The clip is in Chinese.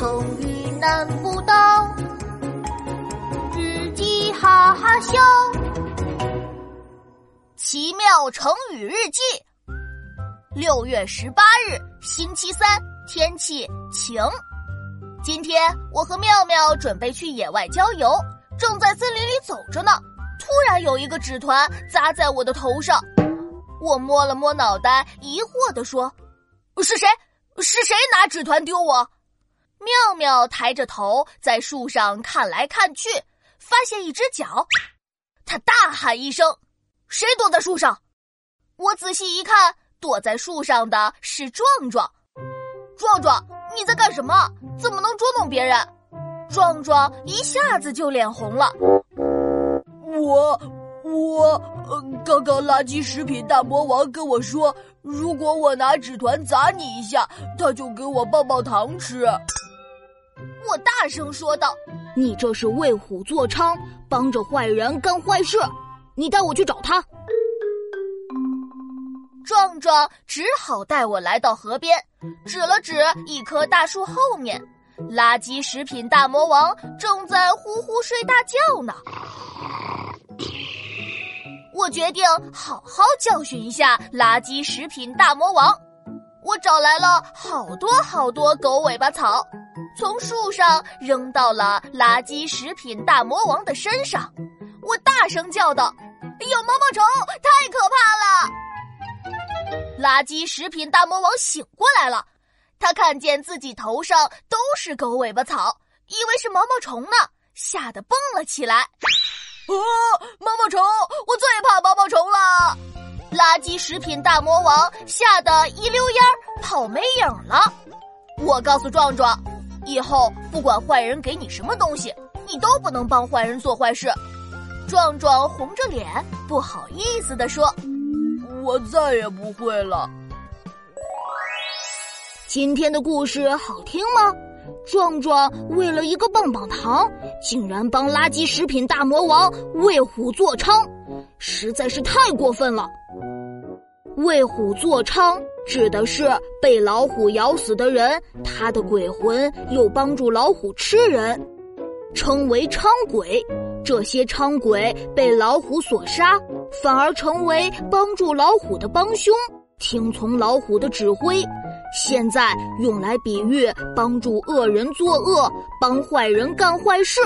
成语难不倒，日记哈哈笑。奇妙成语日记，六月十八日，星期三，天气晴。今天我和妙妙准备去野外郊游，正在森林里走着呢，突然有一个纸团砸在我的头上。我摸了摸脑袋，疑惑地说：“是谁？是谁拿纸团丢我？”妙妙抬着头在树上看来看去，发现一只脚，他大喊一声：“谁躲在树上？”我仔细一看，躲在树上的是壮壮。壮壮，你在干什么？怎么能捉弄别人？壮壮一下子就脸红了。我。我呃，刚刚垃圾食品大魔王跟我说，如果我拿纸团砸你一下，他就给我棒棒糖吃。我大声说道：“你这是为虎作伥，帮着坏人干坏事！你带我去找他。”壮壮只好带我来到河边，指了指一棵大树后面，垃圾食品大魔王正在呼呼睡大觉呢。我决定好好教训一下垃圾食品大魔王。我找来了好多好多狗尾巴草，从树上扔到了垃圾食品大魔王的身上。我大声叫道：“有毛毛虫，太可怕了！”垃圾食品大魔王醒过来了，他看见自己头上都是狗尾巴草，以为是毛毛虫呢，吓得蹦了起来。啊！毛毛虫，我最怕毛毛虫了！垃圾食品大魔王吓得一溜烟儿跑没影了。我告诉壮壮，以后不管坏人给你什么东西，你都不能帮坏人做坏事。壮壮红着脸，不好意思地说：“我再也不会了。”今天的故事好听吗？壮壮为了一个棒棒糖，竟然帮垃圾食品大魔王为虎作伥，实在是太过分了。为虎作伥指的是被老虎咬死的人，他的鬼魂又帮助老虎吃人，称为伥鬼。这些伥鬼被老虎所杀，反而成为帮助老虎的帮凶，听从老虎的指挥。现在用来比喻帮助恶人作恶，帮坏人干坏事。